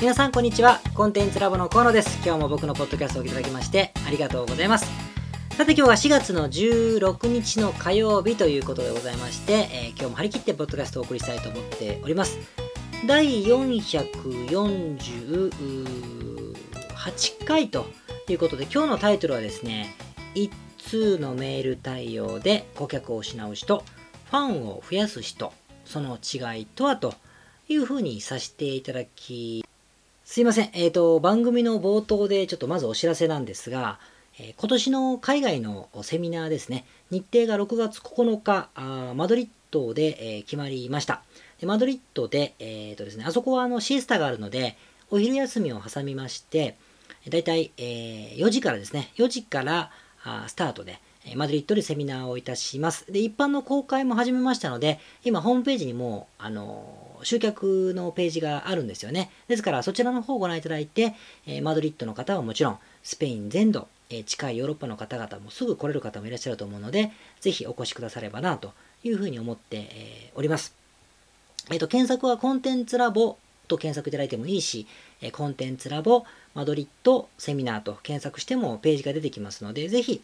皆さんこんにちは。コンテンツラボの河野です。今日も僕のポッドキャストをいただきましてありがとうございます。さて今日は4月の16日の火曜日ということでございまして、えー、今日も張り切ってポッドキャストをお送りしたいと思っております。第448回ということで今日のタイトルはですね一通のメール対応で顧客を失う人ファンを増やす人その違いとはというふうにさせていただきすいません。えっ、ー、と、番組の冒頭でちょっとまずお知らせなんですが、えー、今年の海外のセミナーですね、日程が6月9日、あマドリッドで、えー、決まりました。でマドリッドで、えっ、とですね、あそこはあのシースタがあるので、お昼休みを挟みまして、だいたい、え4時からですね、4時からあスタートで、マドリッドでセミナーをいたします。で、一般の公開も始めましたので、今ホームページにも、あの集客のページがあるんですよね。ですから、そちらの方をご覧いただいて、えマドリッドの方はもちろん、スペイン全土、え近いヨーロッパの方々もすぐ来れる方もいらっしゃると思うので、ぜひお越しくださればな、というふうに思って、えおります。えっ、と、検索はコンテンツラボと検索いただいてもいいし、えコンテンツラボマドリッドセミナーと検索してもページが出てきますので、ぜひ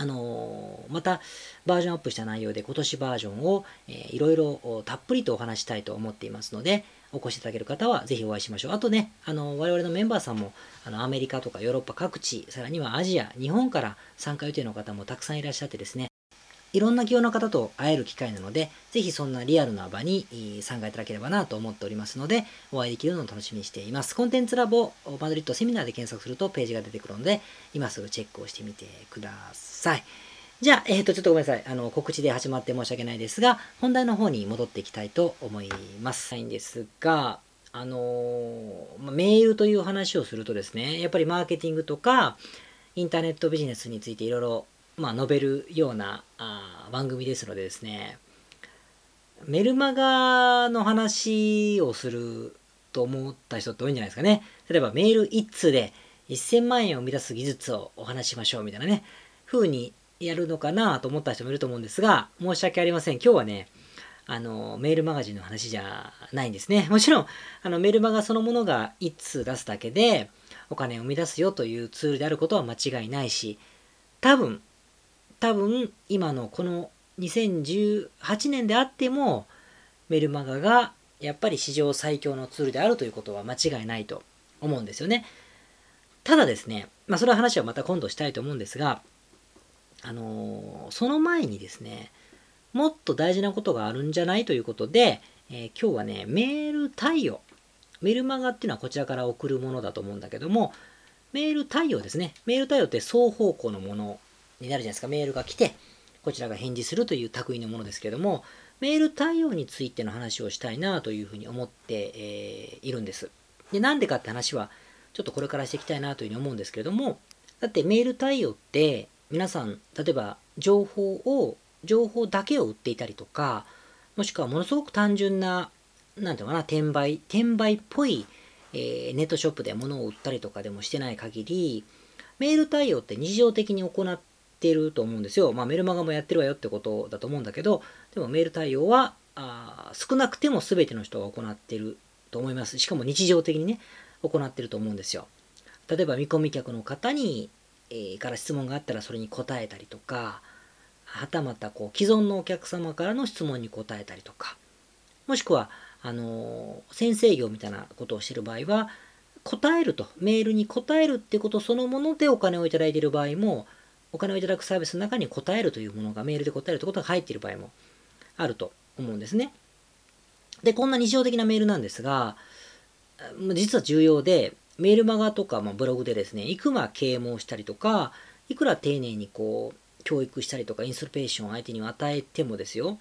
あの、またバージョンアップした内容で今年バージョンを、えー、いろいろたっぷりとお話したいと思っていますので、お越しいただける方はぜひお会いしましょう。あとね、あの我々のメンバーさんもあのアメリカとかヨーロッパ各地、さらにはアジア、日本から参加予定の方もたくさんいらっしゃってですね、いろんな企業の方と会える機会なので、ぜひそんなリアルな場に参加いただければなと思っておりますので、お会いできるのを楽しみにしています。コンテンツラボマドリッドセミナーで検索するとページが出てくるので、今すぐチェックをしてみてください。じゃあ、えっ、ー、と、ちょっとごめんなさい。あの、告知で始まって申し訳ないですが、本題の方に戻っていきたいと思います。ないんですが、あのー、メールという話をするとですね、やっぱりマーケティングとか、インターネットビジネスについていろいろまあ、述べるようなあ番組ですのでですね、メルマガの話をすると思った人って多いんじゃないですかね。例えばメール1通で1000万円を生み出す技術をお話しましょうみたいなね、風にやるのかなと思った人もいると思うんですが、申し訳ありません。今日はね、あの、メールマガジンの話じゃないんですね。もちろん、あの、メールマガそのものが1通出すだけで、お金を生み出すよというツールであることは間違いないし、多分、多分今のこの2018年であってもメルマガがやっぱり史上最強のツールであるということは間違いないと思うんですよね。ただですね、まあそれは話はまた今度したいと思うんですが、あのー、その前にですね、もっと大事なことがあるんじゃないということで、えー、今日はね、メール対応。メルマガっていうのはこちらから送るものだと思うんだけども、メール対応ですね。メール対応って双方向のものになるじゃないですか。メールが来て、こちらが返事するという類のものですけども、メール対応についての話をしたいなというふうに思って、えー、いるんです。で、なんでかって話は、ちょっとこれからしていきたいなというふうに思うんですけれども、だってメール対応って、皆さん、例えば情報を、情報だけを売っていたりとか、もしくはものすごく単純な、なんていうのかな、転売、転売っぽい、えー、ネットショップで物を売ったりとかでもしてない限り、メール対応って日常的に行っってると思うんですよ。まあメルマガもやってるわよってことだと思うんだけど、でもメール対応はあ少なくても全ての人が行ってると思います。しかも日常的にね、行ってると思うんですよ。例えば見込み客の方に、えー、から質問があったらそれに答えたりとか、はたまたこう既存のお客様からの質問に答えたりとか、もしくは、あのー、先生業みたいなことをしてる場合は、答えると、メールに答えるってことそのものでお金をいただいている場合も、お金をいただくサービスの中に答えるというものがメールで答えるということが入っている場合もあると思うんですね。で、こんな日常的なメールなんですが、実は重要で、メールマガとか、まあ、ブログでですね、いくら啓蒙したりとか、いくら丁寧にこう、教育したりとか、インスピレーションを相手に与えてもですよ、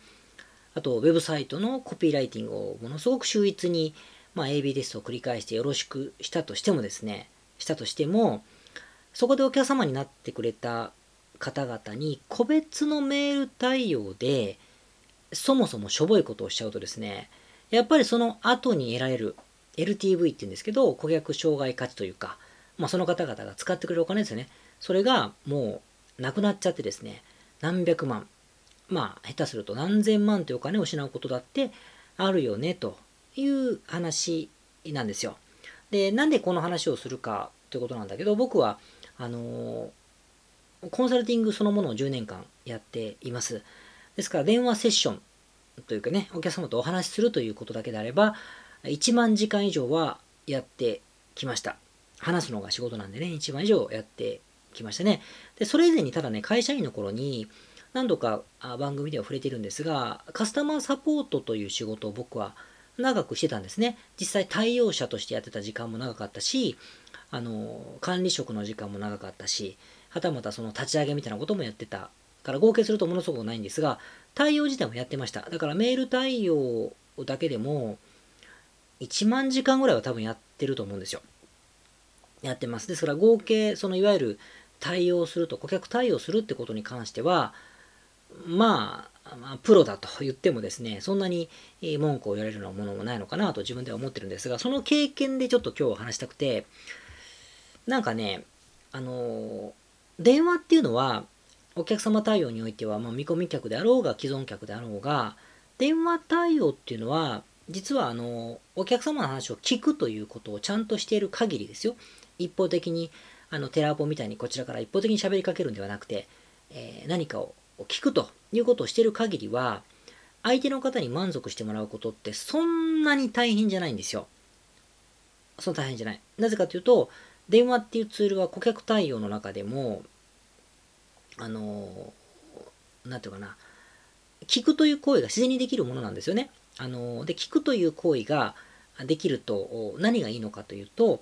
あと、ウェブサイトのコピーライティングをものすごく秀逸に、まあ、AB テストを繰り返してよろしくしたとしてもですね、したとしても、そこでお客様になってくれた方々に個別のメール対応でそもそもしょぼいことをしちゃうとですねやっぱりその後に得られる LTV って言うんですけど顧客障害価値というか、まあ、その方々が使ってくれるお金ですよね。それがもうなくなっちゃってですね何百万まあ下手すると何千万というお金を失うことだってあるよねという話なんですよ。で、なんでこの話をするかということなんだけど、僕は、あのコンサルティングそのものを10年間やっています。ですから、電話セッションというかね、お客様とお話しするということだけであれば、1万時間以上はやってきました。話すのが仕事なんでね、1万以上やってきましたね。で、それ以前にただね、会社員の頃に、何度か番組では触れてるんですが、カスタマーサポートという仕事を僕は長くしてたんですね。実際対応者としてやってた時間も長かったし、あの、管理職の時間も長かったし、はたまたその立ち上げみたいなこともやってたから合計するとものすごくないんですが、対応自体もやってました。だからメール対応だけでも、1万時間ぐらいは多分やってると思うんですよ。やってます。ですから合計、そのいわゆる対応すると、顧客対応するってことに関しては、まあ、まあ、プロだと言ってもですね、そんなに文句を言われるようなものもないのかなと自分では思ってるんですが、その経験でちょっと今日話したくて、なんかね、あの、電話っていうのは、お客様対応においては、まあ、見込み客であろうが既存客であろうが、電話対応っていうのは、実はあの、お客様の話を聞くということをちゃんとしている限りですよ。一方的に、あの、テラボみたいにこちらから一方的に喋りかけるんではなくて、えー、何かを聞くということをしている限りは、相手の方に満足してもらうことってそんなに大変じゃないんですよ。そんな大変じゃない。なぜかというと、電話っていうツールは顧客対応の中でも、あの、なんていうかな、聞くという行為が自然にできるものなんですよね。あの、で、聞くという行為ができると何がいいのかというと、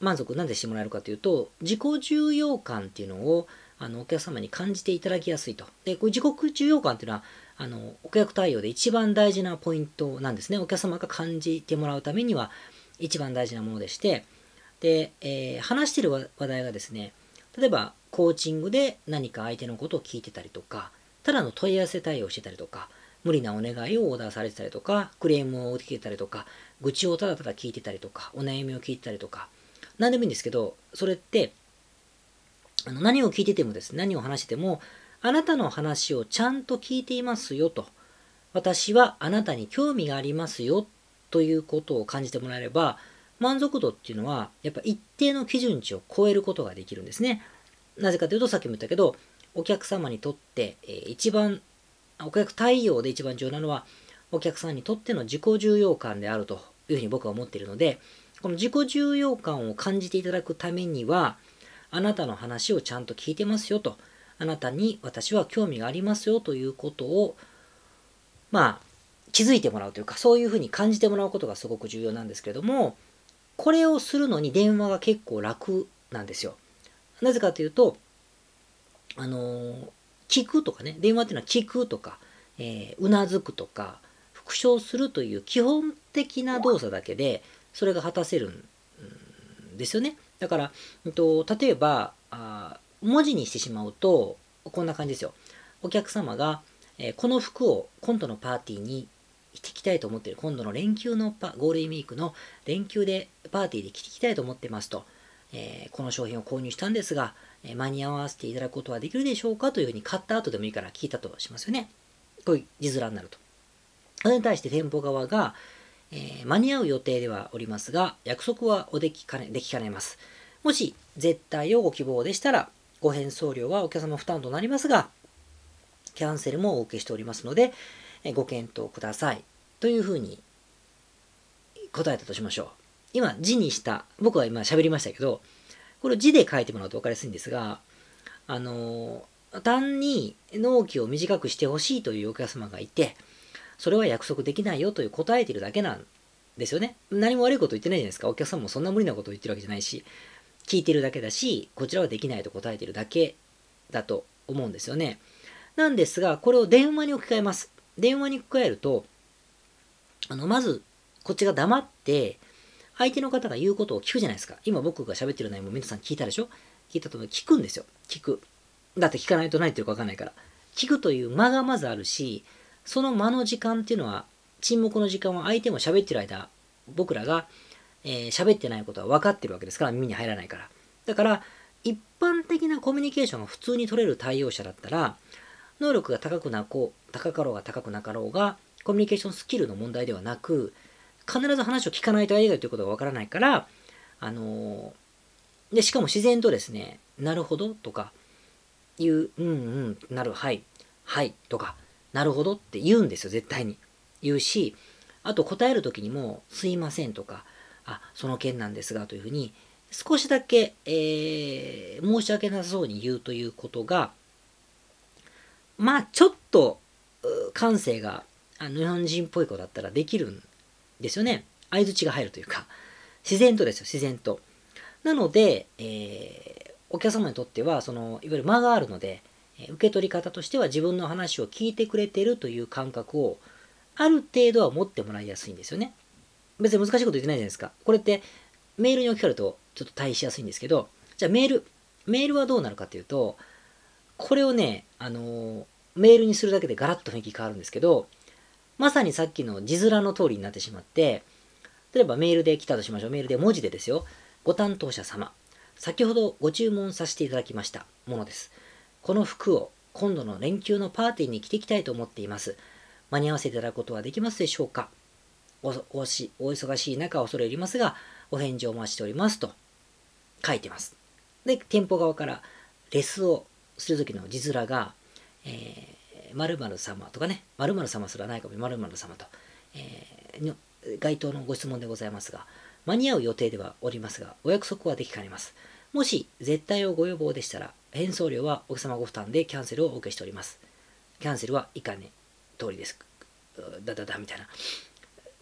満足なんでしてもらえるかというと、自己重要感っていうのをあのお客様に感じていただきやすいと。で、これ自己重要感っていうのは、あの、お客対応で一番大事なポイントなんですね。お客様が感じてもらうためには一番大事なものでして、で、えー、話してる話題がですね、例えばコーチングで何か相手のことを聞いてたりとか、ただの問い合わせ対応してたりとか、無理なお願いをオーダーされてたりとか、クレームを受けたりとか、愚痴をただただ聞いてたりとか、お悩みを聞いてたりとか、何でもいいんですけど、それって、あの何を聞いててもですね、何を話してても、あなたの話をちゃんと聞いていますよと。私はあなたに興味がありますよということを感じてもらえれば、満足度っていうのは、やっぱ一定の基準値を超えることができるんですね。なぜかというと、さっきも言ったけど、お客様にとって、えー、一番、お客対応で一番重要なのは、お客さんにとっての自己重要感であるというふうに僕は思っているので、この自己重要感を感じていただくためには、あなたの話をちゃんと聞いてますよと、あなたに私は興味がありますよということを、まあ、気づいてもらうというか、そういうふうに感じてもらうことがすごく重要なんですけれども、これをするのに電話が結構楽なんですよ。なぜかというと、あの聞くとかね、電話っていうのは聞くとか、えー、うなずくとか、復唱するという基本的な動作だけで、それが果たせるんですよね。だから、えっと、例えばあ、文字にしてしまうと、こんな感じですよ。お客様が、えー、この服を今度のパーティーに着てきたいと思ってる。今度の連休のパ、ゴールデンウィークの連休でパーティーで着てきたいと思ってますと。えー、この商品を購入したんですが、え間に合わせていただくことはできるでしょうかというふうに買った後でもいいから聞いたとしますよね。こういう字面になると。それに対して店舗側が、えー、間に合う予定ではおりますが、約束はおできかね、できかねます。もし、絶対をご希望でしたら、ご返送料はお客様負担となりますが、キャンセルもお受けしておりますので、ご検討ください。というふうに答えたとしましょう。今、字にした、僕は今喋りましたけど、これを字で書いてもらうと分かりやすいんですが、あの単に納期を短くしてほしいというお客様がいて、それは約束できないよという答えてるだけなんですよね。何も悪いこと言ってないじゃないですか。お客さんもそんな無理なことを言ってるわけじゃないし、聞いてるだけだし、こちらはできないと答えてるだけだと思うんですよね。なんですが、これを電話に置き換えます。電話に置き換えると、あの、まず、こっちが黙って、相手の方が言うことを聞くじゃないですか。今僕が喋ってる内容も皆さん聞いたでしょ？聞いたと思う聞くんですよ。聞く。だって聞かないと何言ってるか分かんないから。聞くという間がまずあるし、その間の時間っていうのは、沈黙の時間は相手も喋ってる間、僕らが、えー、喋ってないことは分かってるわけですから、耳に入らないから。だから、一般的なコミュニケーションが普通に取れる対応者だったら、能力が高くなこう、高かろうが高くなかろうが、コミュニケーションスキルの問題ではなく、必ず話を聞かないと相手が言ってることが分からないから、あのー、で、しかも自然とですね、なるほどとか、言う、うんうん、なる、はい、はいとか、なるほどって言うんですよ、絶対に。言うし、あと答える時にも、すいませんとか、あ、その件なんですがというふうに、少しだけ、えー、申し訳なさそうに言うということが、まあ、ちょっと、感性が日本人っぽい子だったらできるんですよね。相づちが入るというか、自然とですよ、自然と。なので、えー、お客様にとっては、その、いわゆる間があるので、受け取り方としては自分の話を聞いてくれてるという感覚をある程度は持ってもらいやすいんですよね。別に難しいこと言ってないじゃないですか。これってメールに置き換えるとちょっと対しやすいんですけど、じゃあメール、メールはどうなるかというと、これをね、あのメールにするだけでガラッと雰囲気変わるんですけど、まさにさっきの字面の通りになってしまって、例えばメールで来たとしましょう。メールで文字でですよ。ご担当者様。先ほどご注文させていただきましたものです。この服を今度の連休のパーティーに着ていきたいと思っています。間に合わせていただくことはできますでしょうかおおしお忙しい中恐れ入りますが、お返事をお待ちしておりますと書いてます。で、店舗側からレスをするときの字面が、えー、〇〇様とかね、〇〇様すらないかも、〇〇様と、えー、該当のご質問でございますが、間に合う予定ではおりますが、お約束はできかねます。もし絶対をご要望でしたら、返送料はお客様ご負担でキャンセルをお受けしております。キャンセルは以下ね、通りです。だだだみたいな。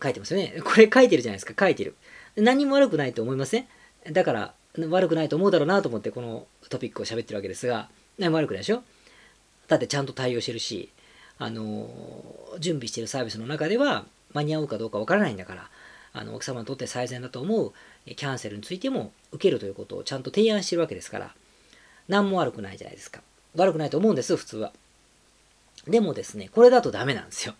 書いてますよね。これ書いてるじゃないですか。書いてる。何も悪くないと思いません？だから、悪くないと思うだろうなと思ってこのトピックを喋ってるわけですが、悪くないでしょ？だってちゃんと対応してるし、あの準備してるサービスの中では間に合うかどうかわからないんだから、あの奥様にとって最善だと思うキャンセルについても受けるということをちゃんと提案してるわけですから、何も悪くないじゃないですか。悪くないと思うんです、普通は。でもですね、これだとダメなんですよ。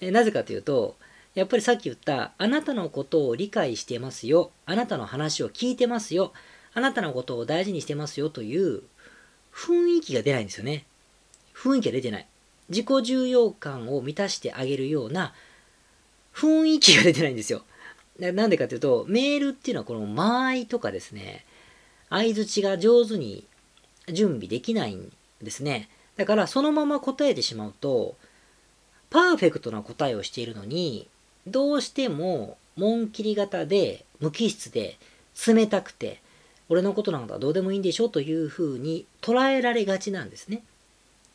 えなぜかというと、やっぱりさっき言った、あなたのことを理解してますよ。あなたの話を聞いてますよ。あなたのことを大事にしてますよという雰囲気が出ないんですよね。雰囲気が出てない。自己重要感を満たしてあげるような雰囲気が出てないんですよ。なんでかというと、メールっていうのはこの間合いとかですね、相づちが上手に準備できないんですね。だからそのまま答えてしまうと、パーフェクトな答えをしているのに、どうしても紋切り型で無機質で冷たくて、俺のことなんかどうでもいいんでしょ？というふうに捉えられがちなんですね。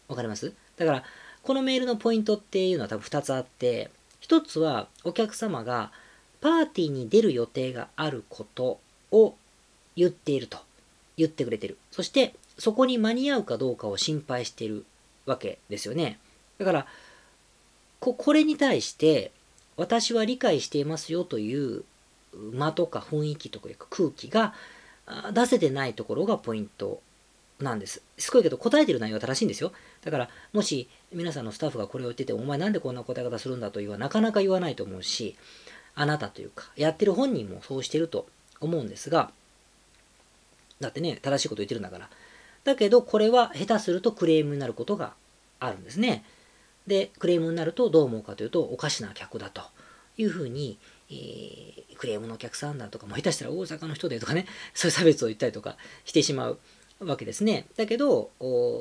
わかります？だから、このメールのポイントっていうのは多分2つあって、1つはお客様がパーティーに出る予定があることを言っていると。言ってくれてる。そして、そこに間に合うかどうかを心配しているわけですよね。だから、ここれに対して、私は理解していますよという間とか雰囲気とか空気が出せてないところがポイントなんです。すごいけど答えてる内容は正しいんですよ。だからもし皆さんのスタッフがこれを言ってて、お前なんでこんな答え方するんだというはなかなか言わないと思うし、あなたというか、やってる本人もそうしてると思うんですが、だってね、正しいこと言ってるんだから。だけど、これは下手するとクレームになることがあるんですね。で、クレームになるとどう思うかというと、おかしな客だというふうに、えー、クレームのお客さんだとか、も下手したら大阪の人でとかね、そういう差別を言ったりとかしてしまうわけですね。だけど、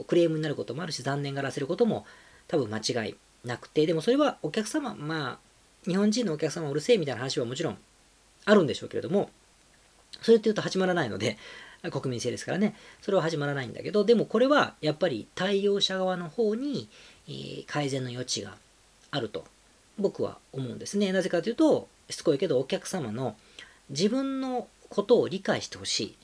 クレームになることもあるし、残念がらせることも多分間違いなくて、でもそれはお客様、まあ、日本人のお客様うるせえみたいな話はもちろんあるんでしょうけれども、それって言うと始まらないので、国民性ですからね、それは始まらないんだけど、でもこれはやっぱり対応者側の方に、えー、改善の余地があると僕は思うんですね。なぜかというと、しつこいけどお客様の自分のことを理解してほしい。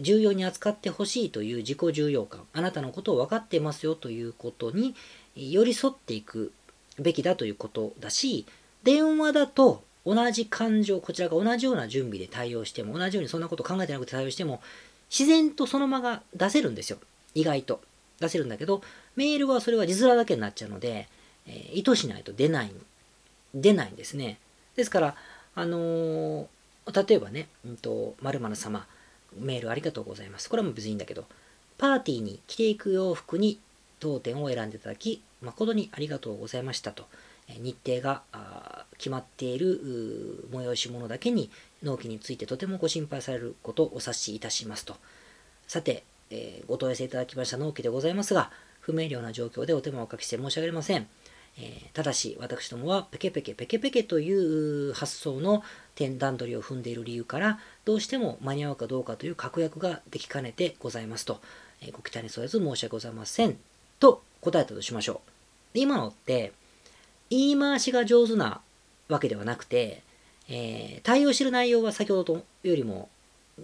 重要に扱ってほしいという自己重要感、あなたのことを分かってますよということに寄り添っていくべきだということだし、電話だと同じ感情、こちらが同じような準備で対応しても、同じようにそんなこと考えてなくて対応しても、自然とそのまま出せるんですよ。意外と。出せるんだけど、メールはそれは字面だけになっちゃうので、えー、意図しないと出ない、出ないんですね。ですから、あのー、例えばね、うんと、〇〇様、メールありがとうございます。これはもう別にいいんだけど、パーティーに着ていく洋服に当店を選んでいただき、誠にありがとうございましたと。日程が決まっている催し物だけに納期についてとてもご心配されることをお察しいたしますと。さて、えー、ご問い合わせいただきました納期でございますが、不明瞭な状況でお手間をおかけして申し訳ありません。えー、ただし、私どもはペケペケペケペケという発想の点段取りを踏んでいる理由から、どうしても間に合うかどうかという確約ができかねてございますと、えー、ご期待に添えず申し訳ございません。と答えたとしましょう。今のって、言い回しが上手なわけではなくて、えー、対応してる内容は先ほどよりも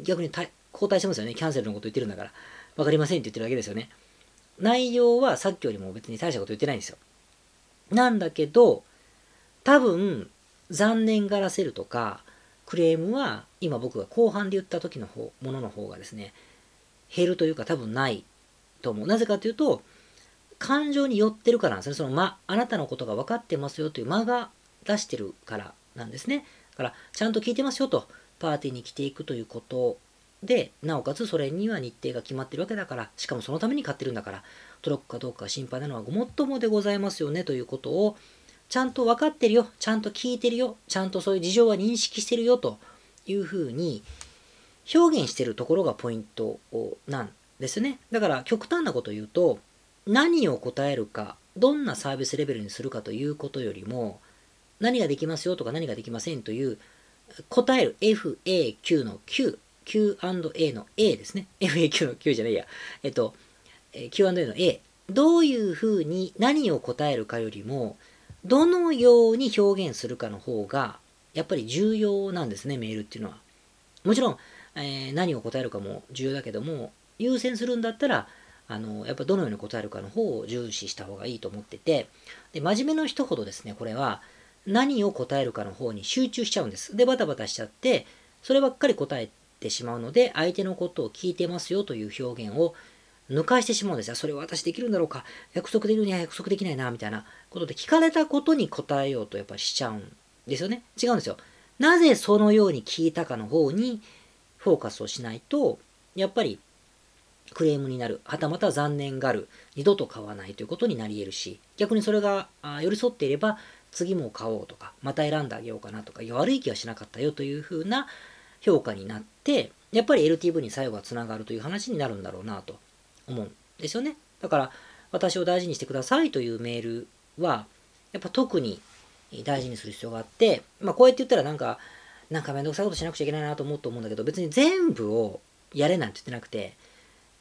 逆に交代してますよね。キャンセルのこと言ってるんだから。わかりませんって言ってるだけですよね。内容はさっきよりも別に大したこと言ってないんですよ。なんだけど、多分、残念がらせるとか、クレームは今僕が後半で言った時の方ものの方がですね、減るというか多分ないと思う。なぜかというと、感情に寄ってるからなんですね。その間、あなたのことが分かってますよという間が出してるからなんですね。だから、ちゃんと聞いてますよと、パーティーに来ていくということで、なおかつそれには日程が決まってるわけだから、しかもそのために買ってるんだから、届くかどうか心配なのはごもっともでございますよねということを、ちゃんと分かってるよ、ちゃんと聞いてるよ、ちゃんとそういう事情は認識してるよというふうに表現してるところがポイントなんですね。だから極端なこと言うと、何を答えるか、どんなサービスレベルにするかということよりも、何ができますよとか何ができませんという答える FAQ の Q、Q&A の A ですね。FAQ の Q じゃないや。えっと、Q&A の A。どういうふうに何を答えるかよりも、どのように表現するかの方が、やっぱり重要なんですね、メールっていうのは。もちろん、えー、何を答えるかも重要だけども、優先するんだったら、あの、やっぱどのように答えるかの方を重視した方がいいと思ってて、で、真面目な人ほどですね、これは、何を答えるかの方に集中しちゃうんです。で、バタバタしちゃって、そればっかり答えてしまうので、相手のことを聞いてますよという表現を抜かしてしまうんですよ。それは私できるんだろうか約束できるには約束できないな、みたいなことで聞かれたことに答えようとやっぱりしちゃうんですよね。違うんですよ。なぜそのように聞いたかの方にフォーカスをしないと、やっぱりクレームになる、はたまた残念がる、二度と買わないということになり得るし、逆にそれが寄り添っていれば、次も買おうとか、また選んであげようかなとか、悪い気はしなかったよというふうな評価になって、やっぱり LTV に最後はつながるという話になるんだろうなと思うんですよね。だから、私を大事にしてくださいというメールは、やっぱ特に大事にする必要があって、まあこうやって言ったらなんか、なんかめんどくさいことしなくちゃいけないなと思うと思うんだけど、別に全部をやれなんて言ってなくて、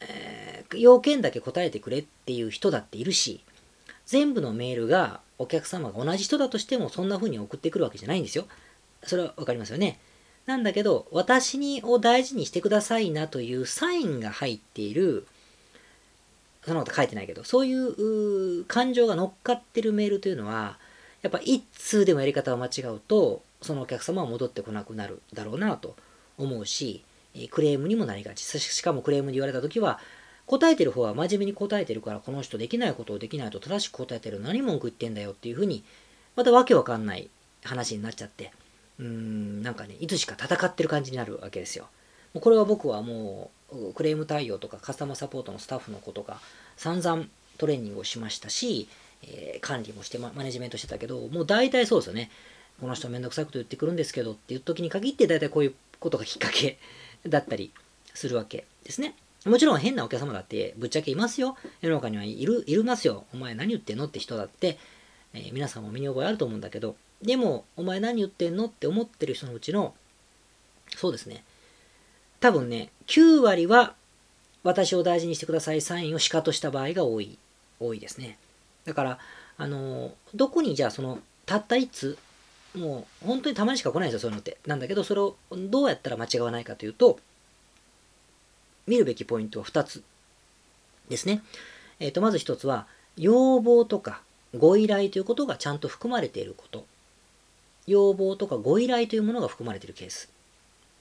えー、要件だけ答えてくれっていう人だっているし、全部のメールがお客様が同じ人だとしてもそんな風に送ってくるわけじゃないんですよ。それはわかりますよね。なんだけど、私にを大事にしてくださいなというサインが入っている、そんなこと書いてないけど、そういう感情が乗っかってるメールというのは、やっぱ一通でもやり方を間違うと、そのお客様は戻ってこなくなるだろうなと思うし、クレームにもなりがち。しかもクレームに言われた時は、答えてる方は真面目に答えてるから、この人できないことをできないと正しく答えてる何文句言ってんだよっていうふうに、またわけわかんない話になっちゃって、うーん、なんかね、いつしか戦ってる感じになるわけですよ。もうこれは僕はもう、クレーム対応とかカスタマーサポートのスタッフのことが散々トレーニングをしましたし、えー、管理もしてマネジメントしてたけど、もう大体そうですよね。この人めんどくさいこと言ってくるんですけどっていう時に限って大体こういうことがきっかけ だったりするわけですね。もちろん変なお客様だってぶっちゃけいますよ。世の中にはいる、いるますよ。お前何言ってんのって人だって、えー、皆さんも身に覚えあると思うんだけど、でも、お前何言ってんのって思ってる人のうちの、そうですね。多分ね、9割は私を大事にしてくださいサインをしかとした場合が多い、多いですね。だから、あの、どこにじゃあその、たった1つ、もう本当にたまにしか来ないですよ、そういうのって。なんだけど、それをどうやったら間違わないかというと、見るべきポイントは2つですね。えっ、ー、と、まず1つは、要望とかご依頼ということがちゃんと含まれていること。要望とかご依頼というものが含まれているケース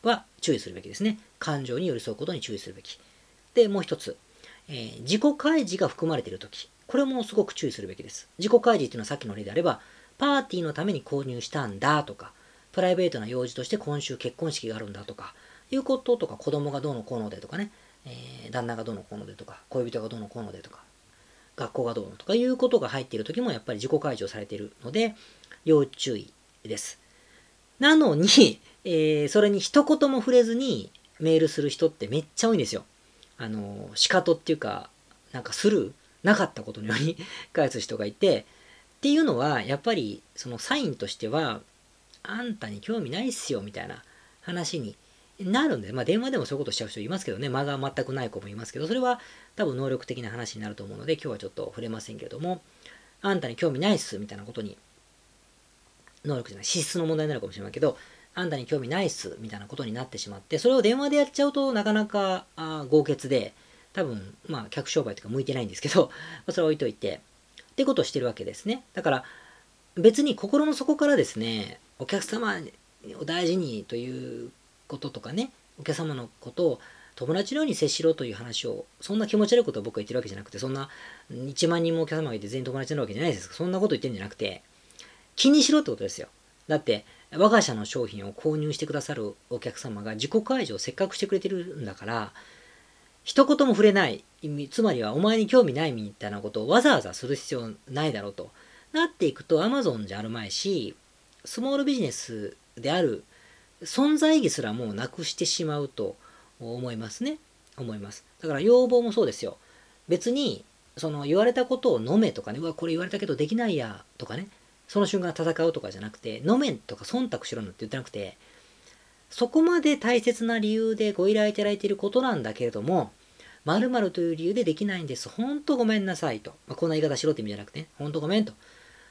は注意するべきですね。感情に寄り添うことに注意するべき。で、もう一つ、えー、自己開示が含まれているとき。これもすごく注意するべきです。自己開示っていうのはさっきの例であれば、パーティーのために購入したんだとか、プライベートな用事として今週結婚式があるんだとか、いうこととか、子供がどうのこうのでとかね、えー、旦那がどうのこうのでとか、恋人がどうのこうのでとか、学校がどうのとかいうことが入っている時もやっぱり自己解除されているので、要注意です。なのに、えー、それに一言も触れずにメールする人ってめっちゃ多いんですよ。あの、仕方っていうか、なんかスルーなかったことのように 返す人がいて、っていうのは、やっぱりそのサインとしては、あんたに興味ないっすよみたいな話になるんで、まあ電話でもそういうことしちゃう人いますけどね、間が全くない子もいますけど、それは多分能力的な話になると思うので、今日はちょっと触れませんけれども、あんたに興味ないっすみたいなことに、能力じゃない、資質の問題になるかもしれないけど、あんたに興味ないっすみたいなことになってしまって、それを電話でやっちゃうとなかなかあ豪傑で、多分、まあ、客商売とか向いてないんですけど、それは置いといて、ってことをしてるわけですね。だから、別に心の底からですね、お客様を大事にということとかね、お客様のことを友達のように接しろという話を、そんな気持ち悪いことを僕は言ってるわけじゃなくて、そんな1万人もお客様がいて全員友達になるわけじゃないですそんなこと言ってるんじゃなくて、気にしろってことですよ。だって、我が社の商品を購入してくださるお客様が自己開示をせっかくしてくれてるんだから、一言も触れない、つまりはお前に興味ないみたいなことをわざわざする必要ないだろうとなっていくと Amazon じゃあるまいし、スモールビジネスである存在意義すらもうなくしてしまうと思いますね。思います。だから要望もそうですよ。別に、その言われたことを飲めとかね、うわ、これ言われたけどできないやとかね、その瞬間戦うとかじゃなくて、飲めんとか忖度しろなんて言ってなくて、そこまで大切な理由でご依頼いただいていることなんだけれども、〇〇という理由でできないんです。ほんとごめんなさいと。まあ、こんな言い方しろって意味じゃなくて、ね、ほんとごめんと。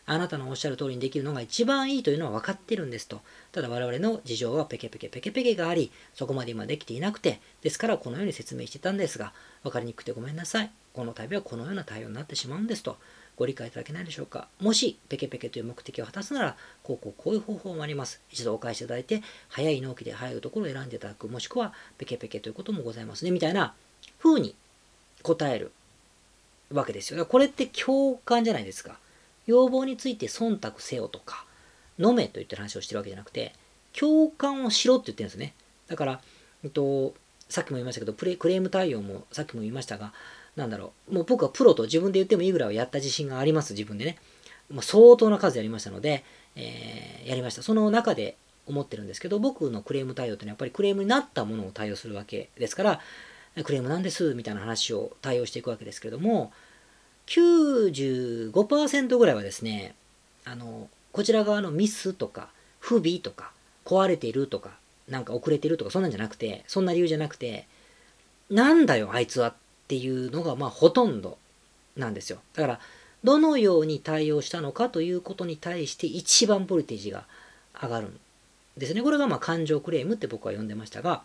あなたのおっしゃる通りにできるのが一番いいというのは分かってるんですと。ただ我々の事情はペケペケペケペケがあり、そこまで今できていなくて、ですからこのように説明してたんですが、分かりにくくてごめんなさい。この旅はこのような対応になってしまうんですと。ご理解いただけないでしょうか。もし、ペケペケという目的を果たすなら、こうこうこういう方法もあります。一度お返しいただいて、早い納期で早いところを選んでいただく、もしくは、ペケペケということもございますね、みたいな風に答えるわけですよ。これって共感じゃないですか。要望について忖度せよとか、飲めと言って話をしてるわけじゃなくて、共感をしろって言ってるんですね。だから、えっと、さっきも言いましたけど、プレクレーム対応もさっきも言いましたが、なんだろう、もう僕はプロと自分で言ってもいいぐらいはやった自信があります、自分でね。もう相当な数やりましたので、えー、やりました。その中で思ってるんですけど、僕のクレーム対応ってのはやっぱりクレームになったものを対応するわけですから、クレームなんですみたいな話を対応していくわけですけれども、95%ぐらいはですね、あの、こちら側のミスとか、不備とか、壊れているとか、なんか遅れてるとか、そんなんじゃなくて、そんな理由じゃなくて、なんだよ、あいつはっていうのが、まあ、ほとんどなんですよ。だから、どのように対応したのかということに対して一番ボルテージが上がるんですね。これがまあ感情クレームって僕は呼んでましたが、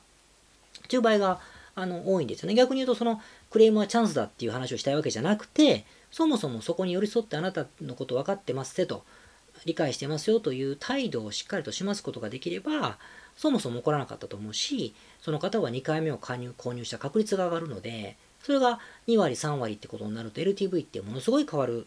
という場合があの多いんですよね。逆に言うと、そのクレームはチャンスだっていう話をしたいわけじゃなくて、そもそもそこに寄り添ってあなたのこと分かってますってと、理解してますよという態度をしっかりと示すことができれば、そもそも起こらなかったと思うし、その方は2回目を加入購入した確率が上がるので、それが2割、3割ってことになると LTV ってものすごい変わる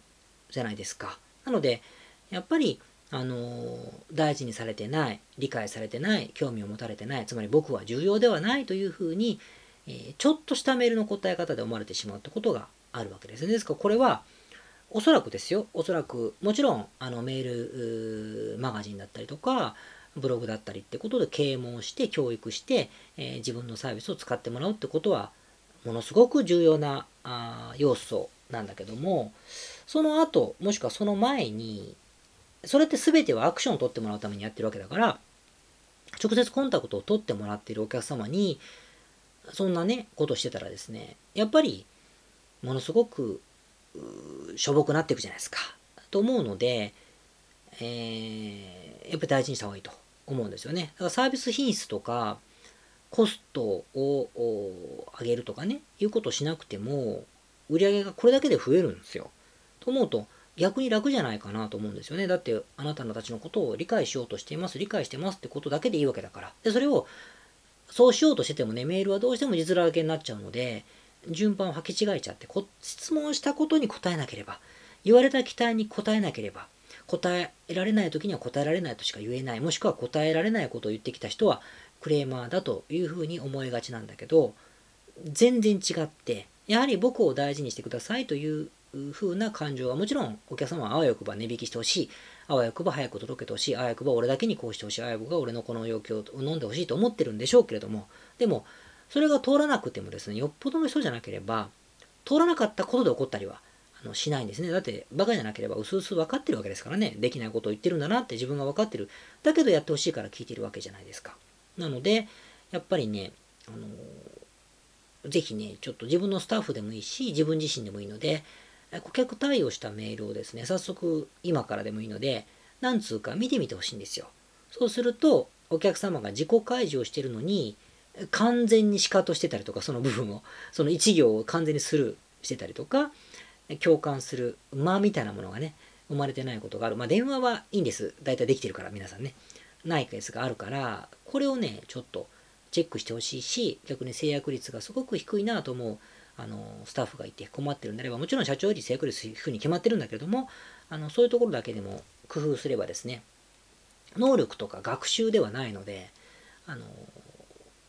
じゃないですか。なので、やっぱり、あの大事にされてない、理解されてない、興味を持たれてない、つまり僕は重要ではないというふうにえー、ちょっとしたメールの答え方で思われてしまうってことがあるわけですね。ですからこれはおそらくですよ、おそらくもちろんあのメールマガジンだったりとかブログだったりってことで啓蒙して教育して、えー、自分のサービスを使ってもらうってことはものすごく重要なあ要素なんだけどもその後もしくはその前にそれって全てはアクションを取ってもらうためにやってるわけだから直接コンタクトを取ってもらっているお客様にそんなね、ことしてたらですね、やっぱり、ものすごく、しょぼくなっていくじゃないですか。と思うので、えー、やっぱり大事にした方がいいと思うんですよね。だからサービス品質とか、コストを上げるとかね、いうことをしなくても、売り上げがこれだけで増えるんですよ。と思うと、逆に楽じゃないかなと思うんですよね。だって、あなたたちのことを理解しようとしています、理解してますってことだけでいいわけだから。で、それをそうしようとしててもね、メールはどうしても字面だけになっちゃうので、順番を履き違えちゃってこ、質問したことに答えなければ、言われた期待に答えなければ、答えられない時には答えられないとしか言えない、もしくは答えられないことを言ってきた人はクレーマーだというふうに思いがちなんだけど、全然違って、やはり僕を大事にしてくださいという風な感情はもちろんお客様はあわよくば値引きしてほしい。あわよくば早く届けてほしい、あわよくば俺だけにこうしてほしい、あわよくば俺のこの要求を飲んでほしいと思ってるんでしょうけれども、でも、それが通らなくてもですね、よっぽどの人じゃなければ、通らなかったことで起こったりはあのしないんですね。だって、バカじゃなければ、うすうす分かってるわけですからね。できないことを言ってるんだなって自分が分かってる。だけどやってほしいから聞いてるわけじゃないですか。なので、やっぱりね、あのぜひね、ちょっと自分のスタッフでもいいし、自分自身でもいいので、顧客対応したメールをですね、早速今からでもいいので、何通か見てみてほしいんですよ。そうすると、お客様が自己開示をしてるのに、完全にシカトしてたりとか、その部分を、その一行を完全にスルーしてたりとか、共感する間みたいなものがね、生まれてないことがある。まあ電話はいいんです。大体できてるから、皆さんね。ないケースがあるから、これをね、ちょっとチェックしてほしいし、逆に制約率がすごく低いなと思う、あの、スタッフがいて困ってるんであれば、もちろん社長より制約率低いに決まってるんだけれども、あの、そういうところだけでも工夫すればですね、能力とか学習ではないので、あの、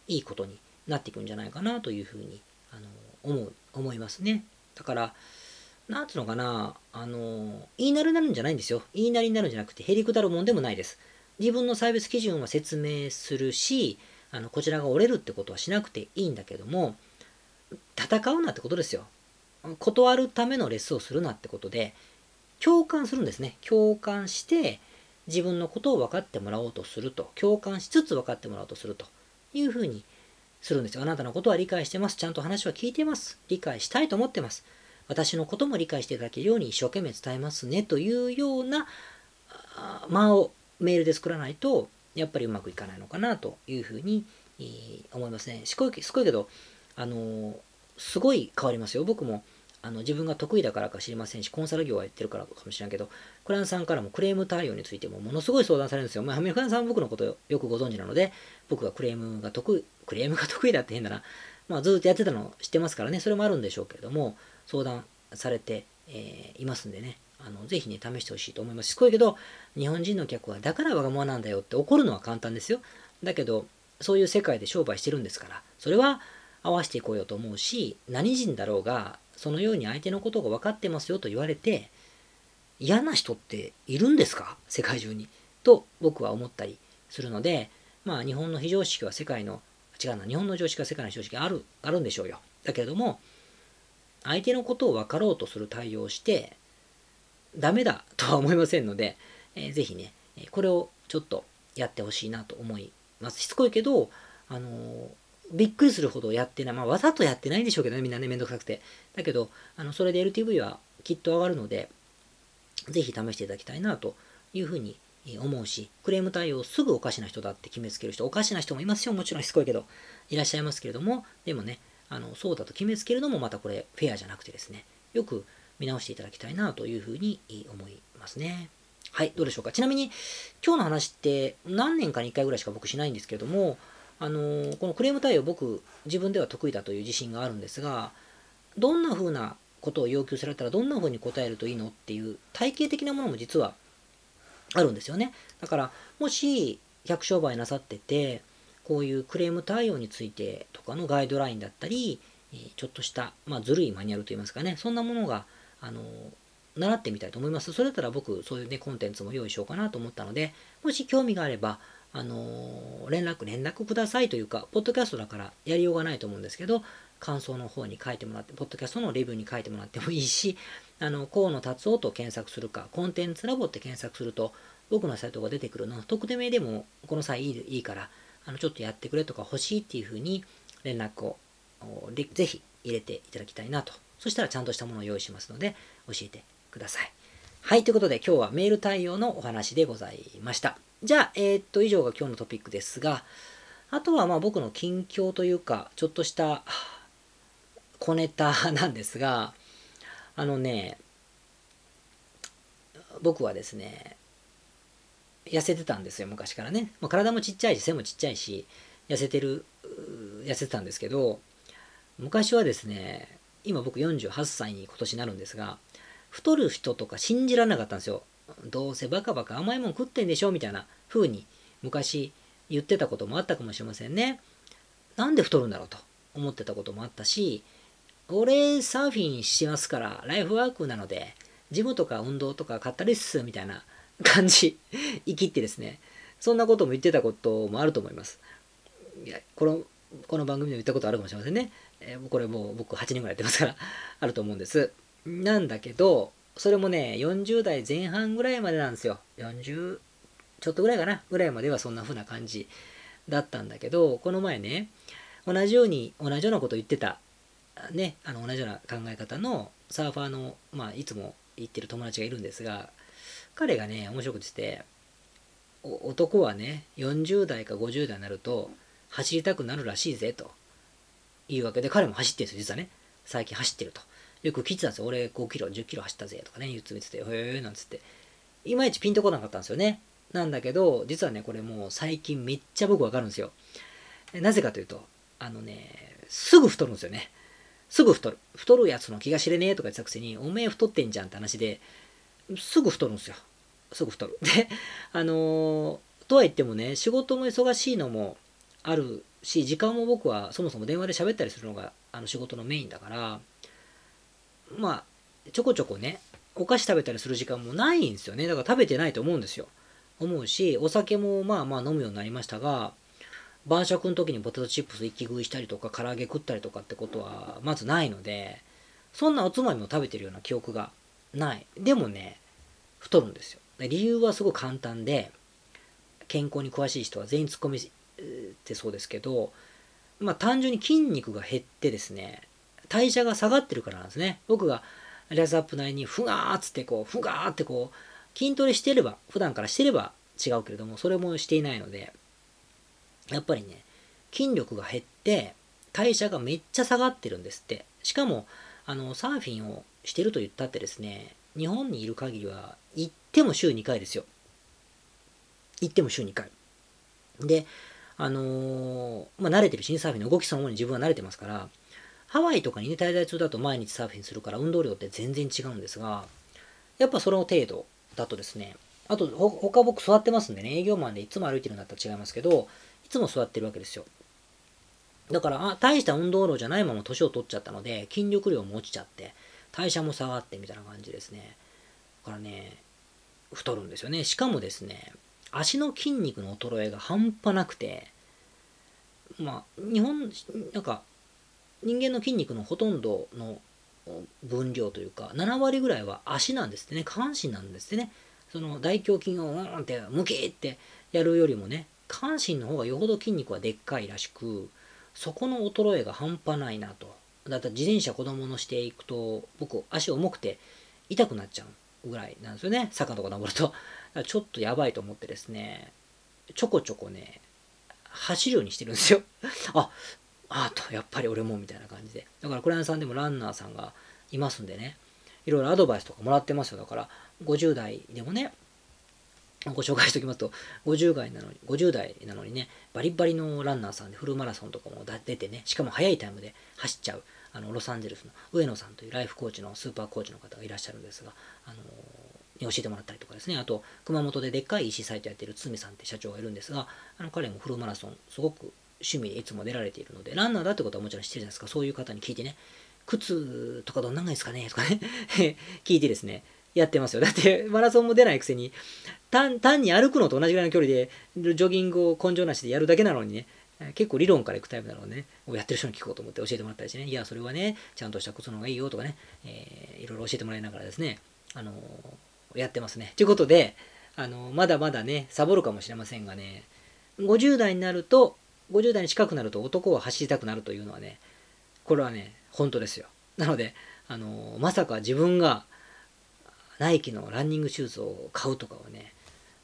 いいことになっていくんじゃないかなというふうに、あの、思う、思いますね。だから、なんつうのかな、あの、言いなりになるんじゃないんですよ。言いなりになるんじゃなくて、へりくだるもんでもないです。自分のサービス基準は説明するし、あのこちらが折れるってことはしなくていいんだけども、戦うなってことですよ。断るためのレッスンをするなってことで、共感するんですね。共感して、自分のことを分かってもらおうとすると。共感しつつ分かってもらおうとするというふうにするんですよ。あなたのことは理解してます。ちゃんと話は聞いてます。理解したいと思ってます。私のことも理解していただけるように一生懸命伝えますねというような間をメールで作らないとやっぱりうまくいかないのかなというふうに思いますね。すごいすごいけど、あのすごい変わりますよ。僕もあの自分が得意だからか知りませんし、コンサル業はやってるからかもしれんけど、クライアントさんからもクレーム対応についてもものすごい相談されるんですよ。まあ、アメリカさんは僕のことよくご存知なので、僕がクレームが得意、クレームが得意だって変だな。まあ、ずっとやってたの知ってますからね、それもあるんでしょうけれども、相談されて、えー、いますんでね、あのぜひね、試してほしいと思います。すごいけど、日本人の客はだからわがままなんだよって怒るのは簡単ですよ。だけど、そういう世界で商売してるんですから、それは合わせていこうよと思うし、何人だろうが、そのように相手のことが分かってますよと言われて、嫌な人っているんですか？世界中に。と僕は思ったりするので、まあ日本の非常識は世界の、違うな、日本の常識は世界の常識ある、あるんでしょうよ。だけれども、相手のことを分かろうとする対応をして、ダメだとは思いませんので、えー、ぜひね、これをちょっとやってほしいなと思います。しつこいけど、あのー、びっくりするほどやってない。まあ、わざとやってないんでしょうけどね、みんなね、めんどくさくて。だけど、あのそれで LTV はきっと上がるので、ぜひ試していただきたいなというふうに思うし、クレーム対応すぐおかしな人だって決めつける人、おかしな人もいますよ。もちろんしつこいけど、いらっしゃいますけれども、でもね、あのそうだと決めつけるのもまたこれフェアじゃなくてですね、よく見直していただきたいなというふうに思いますね。はい、どうでしょうか。ちなみに、今日の話って何年かに1回ぐらいしか僕しないんですけれども、あのー、このクレーム対応僕自分では得意だという自信があるんですが、どんな風なことを要求されたらどんな風に答えるといいのっていう体系的なものも実はあるんですよね。だから、もし客商売なさってて、こういうクレーム対応についてとかのガイドラインだったり、ちょっとした、まあ、ずるいマニュアルといいますかね、そんなものがあの、習ってみたいと思います。それだったら僕、そういうね、コンテンツも用意しようかなと思ったので、もし興味があれば、あの連絡、連絡くださいというか、ポッドキャストだからやりようがないと思うんですけど、感想の方に書いてもらって、ポッドキャストのレビューに書いてもらってもいいし、あの、河野達夫と検索するか、コンテンツラボって検索すると、僕のサイトが出てくるの、特定名でもこの際いいいいから、あの、ちょっとやってくれとか欲しいっていうふうに連絡をぜひ入れていただきたいなとそしたらちゃんとしたものを用意しますので、教えてください。はい、ということで今日はメール対応のお話でございました。じゃあ、えー、っと、以上が今日のトピックですが、あとはまあ僕の近況というか、ちょっとした小ネタなんですが、あのね、僕はですね、痩せてたんですよ、昔からね。まあ、体もちっちゃいし、背もちっちゃいし、痩せてる、痩せてたんですけど、昔はですね、今僕48歳に今年なるんですが、太る人とか信じられなかったんですよ。どうせバカバカ甘いもん食ってんでしょみたいな風に昔言ってたこともあったかもしれませんね。なんで太るんだろうと思ってたこともあったし、俺サーフィンしてますからライフワークなので、ジムとか運動とか買ったりっすみたいな感じ、生きってですね、そんなことも言ってたこともあると思います。いや、この、この番組でも言ったことあるかもしれませんね。えー、これもう僕8年ぐらいやってますから あると思うんです。なんだけど、それもね、40代前半ぐらいまでなんですよ。40、ちょっとぐらいかな、ぐらいまではそんな風な感じだったんだけど、この前ね、同じように、同じようなこと言ってた、ね、あの同じような考え方のサーファーの、まあ、いつも言ってる友達がいるんですが、彼がね、面白くてて、男はね、40代か50代になると、走りたくなるらしいぜ、というわけで、彼も走ってるんですよ、実はね。最近走ってると。よく聞いてたんですよ。俺5キロ、10キロ走ったぜ、とかね、言ってみてて、へえ、なんつって。いまいちピンとこなかったんですよね。なんだけど、実はね、これもう最近めっちゃ僕わかるんですよ。なぜかというと、あのね、すぐ太るんですよね。すぐ太る。太るやつの気が知れねえとか言ってたくせに、おめえ太ってんじゃんって話で、すぐ太るんですよ。すぐ太る。で、あのー、とは言ってもね、仕事も忙しいのもあるし、時間も僕はそもそも電話で喋ったりするのがあの仕事のメインだから、まあ、ちょこちょこね、お菓子食べたりする時間もないんですよね。だから食べてないと思うんですよ。思うし、お酒もまあまあ飲むようになりましたが、晩酌の時にポテトチップス一気食いしたりとか、唐揚げ食ったりとかってことはまずないので、そんなおつまみも食べてるような記憶がない。でもね、太るんですよ。理由はすごく簡単で、健康に詳しい人は全員突っ込みってそうですけど、まあ単純に筋肉が減ってですね、代謝が下がってるからなんですね。僕がレアスアップ内にふがーっつってこう、ふがーってこう、筋トレしてれば、普段からしてれば違うけれども、それもしていないので、やっぱりね、筋力が減って、代謝がめっちゃ下がってるんですって。しかも、あの、サーフィンをしてると言ったってですね、日本にいる限りは、行っても週2回ですよ。行っても週2回。で、あの、まあ、慣れてるしね、サーフィンの動きそのものに自分は慣れてますから、ハワイとかにね、滞在中だと毎日サーフィンするから運動量って全然違うんですが、やっぱその程度だとですね、あと、他僕座ってますんでね、営業マンでいつも歩いてるんだったら違いますけど、いつも座ってるわけですよ。だから、あ、大した運動量じゃないまま年を取っちゃったので、筋力量も落ちちゃって、代謝も下がってみたいな感じですね。だからね、太るんですよね。しかもですね、足の筋肉の衰えが半端なくて、まあ、日本、なんか、人間の筋肉のほとんどの分量というか、7割ぐらいは足なんですってね、下半身なんですってね。その大胸筋をうんってムキってやるよりもね、下半身の方がよほど筋肉はでっかいらしく、そこの衰えが半端ないなと。だって自転車子供のしていくと、僕足重くて痛くなっちゃうぐらいなんですよね。坂とか登ると。ちょっとやばいと思ってですね、ちょこちょこね、走るようにしてるんですよ。あ、あと、やっぱり俺もみたいな感じで。だから、クライアントさんでもランナーさんがいますんでね、いろいろアドバイスとかもらってますよ。だから、50代でもね、ご紹介しておきますと、50代なのに、50代なのにね、バリバリのランナーさんでフルマラソンとかも出てね、しかも速いタイムで走っちゃう、あの、ロサンゼルスの上野さんというライフコーチのスーパーコーチの方がいらっしゃるんですが、あのに教えてもらったりとかですね、あと、熊本ででっかい EC サイトやってる堤さんって社長がいるんですが、あの彼もフルマラソン、すごく趣味でいつも出られているので、ランナーだってことはもちろん知ってるじゃないですか、そういう方に聞いてね、靴とかどんなんがいいですかね？とかね 聞いてですね、やってますよ。だって、マラソンも出ないくせに、単に歩くのと同じぐらいの距離で、ジョギングを根性なしでやるだけなのにね、結構理論からいくタイプなのでね、やってる人に聞こうと思って教えてもらったりしてね、いや、それはね、ちゃんとした靴の方がいいよとかね、えー、いろいろ教えてもらいながらですね、あのー、やってますね。ということで、あの、まだまだね、サボるかもしれませんがね、50代になると、50代に近くなると男は走りたくなるというのはね、これはね、本当ですよ。なので、あのまさか自分がナイキのランニングシューズを買うとかはね、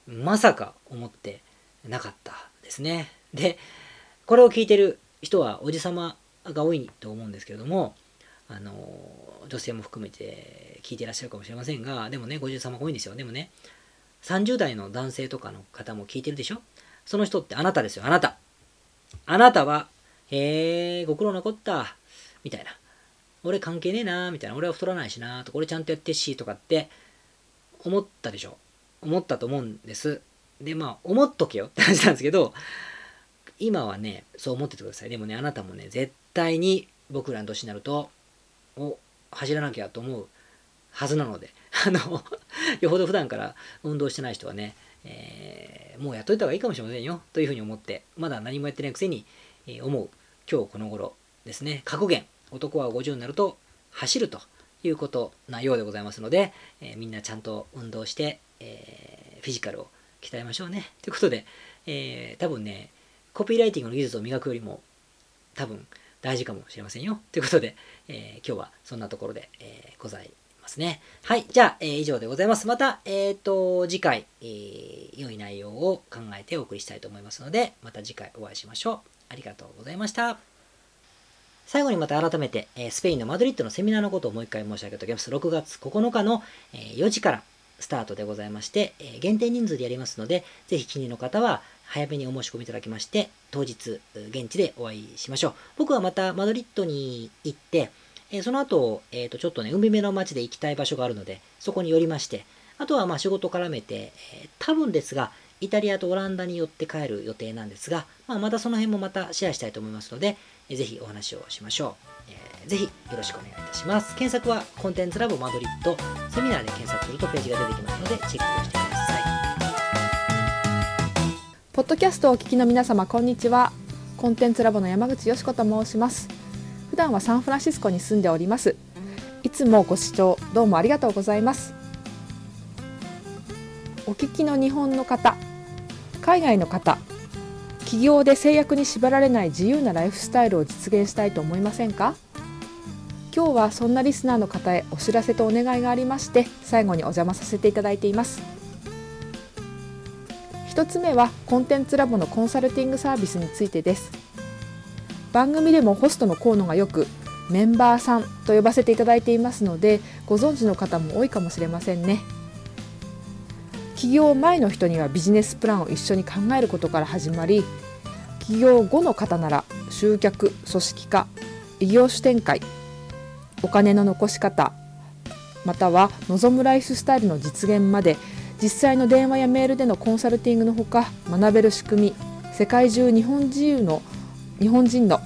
まさか思ってなかったですね。で、これを聞いてる人はおじさまが多いと思うんですけれども、あの女性も含めて聞いてらっしゃるかもしれませんが、でもね、50様多いんですよ。でもね、30代の男性とかの方も聞いてるでしょ？その人ってあなたですよ、あなた。あなたは、へえ、ご苦労なこった、みたいな。俺関係ねえな、みたいな。俺は太らないしな、とか、俺ちゃんとやってし、とかって思ったでしょ？思ったと思うんです。で、まあ、思っとけよって話なんですけど、今はね、そう思っててください。でもね、あなたもね、絶対に僕らの年になると、お、走らなきゃと思うはずなのであのよほど普段から運動してない人はね、えー、もうやっといた方がいいかもしれませんよというふうに思ってまだ何もやってないくせに、えー、思う今日この頃ですね。格言男は50になると走るということなようでございますので、えー、みんなちゃんと運動して、えフィジカルを鍛えましょうね。ということで、え多分ねコピーライティングの技術を磨くよりも多分大事かもしれませんよ。ということで、えー、今日はそんなところで、えー、ございますね。はい。じゃあ、えー、以上でございます。また、えっ、と、次回、えー、良い内容を考えてお送りしたいと思いますので、また次回お会いしましょう。ありがとうございました。最後にまた改めて、えスペインのマドリッドのセミナーのことをもう一回申し上げておきます。6月9日の、え4時からスタートでございまして、え限定人数でやりますので、ぜひ気に入りの方は、早めにお申し込みいただきまして、当日、現地でお会いしましょう。僕はまたマドリッドに行って、えその後、えっ、ー、と、ちょっとね、海辺の街で行きたい場所があるので、そこに寄りまして、あとはまあ仕事絡めて、えー、多分ですが、イタリアとオランダに寄って帰る予定なんですが、まあ、またその辺もまたシェアしたいと思いますので、えー、ぜひお話をしましょう。えー、ぜひよろしくお願いいたします。検索はコンテンツラボマドリッドセミナーで検索するとページが出てきますので、チェックをしてください。ポッドキャストをお聞きの皆様こんにちは。コンテンツラボの山口よし子と申します。普段はサンフランシスコに住んでおります。いつもご視聴どうもありがとうございます。お聞きの日本の方海外の方企業で制約に縛られない自由なライフスタイルを実現したいと思いませんか？今日はそんなリスナーの方へお知らせとお願いがありまして最後にお邪魔させていただいています。1つ目はコンテンツラボのコンサルティングサービスについてです。番組でもホストの河野がよくメンバーさんと呼ばせていただいていますのでご存知の方も多いかもしれませんね。起業前の人にはビジネスプランを一緒に考えることから始まり起業後の方なら集客組織化異業種展開お金の残し方または望むライフスタイルの実現まで実際の電話やメールでのコンサルティングのほか学べる仕組み世界中日本人の日本人の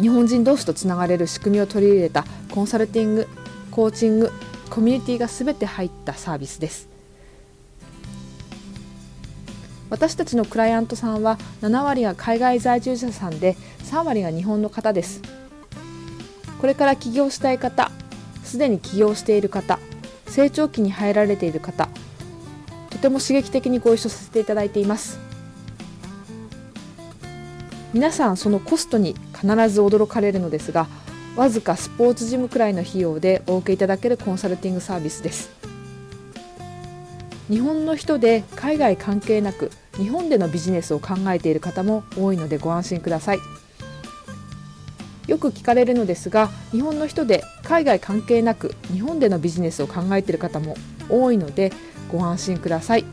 日本人同士とつながれる仕組みを取り入れたコンサルティングコーチングコミュニティが全て入ったサービスです。私たちのクライアントさんは7割が海外在住者さんで3割が日本の方です。これから起業したい方すでに起業している方成長期に入られている方ても刺激的にご一緒させていただいています。皆さんそのコストに必ず驚かれるのですがわずかスポーツジムくらいの費用でお受けいただけるコンサルティングサービスです。日本の人で海外関係なく日本でのビジネスを考えている方も多いのでご安心ください。よく聞かれるのですが日本の人で海外関係なく日本でのビジネスを考えている方も多いのでご安心ください。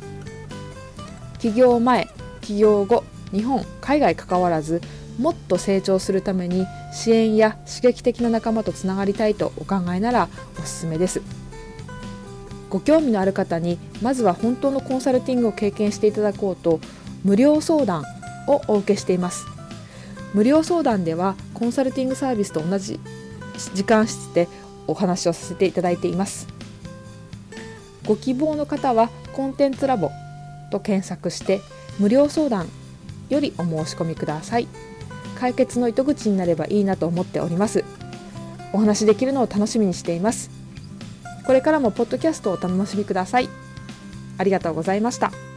起業前起業後日本海外関わらずもっと成長するために支援や刺激的な仲間とつながりたいとお考えならおすすめです。ご興味のある方にまずは本当のコンサルティングを経験していただこうと無料相談をお受けしています。無料相談ではコンサルティングサービスと同じ時間室でお話をさせていただいています。ご希望の方はコンテンツラボと検索して無料相談よりお申し込みください。解決の糸口になればいいなと思っております。お話できるのを楽しみにしています。これからもポッドキャストをお楽しみください。ありがとうございました。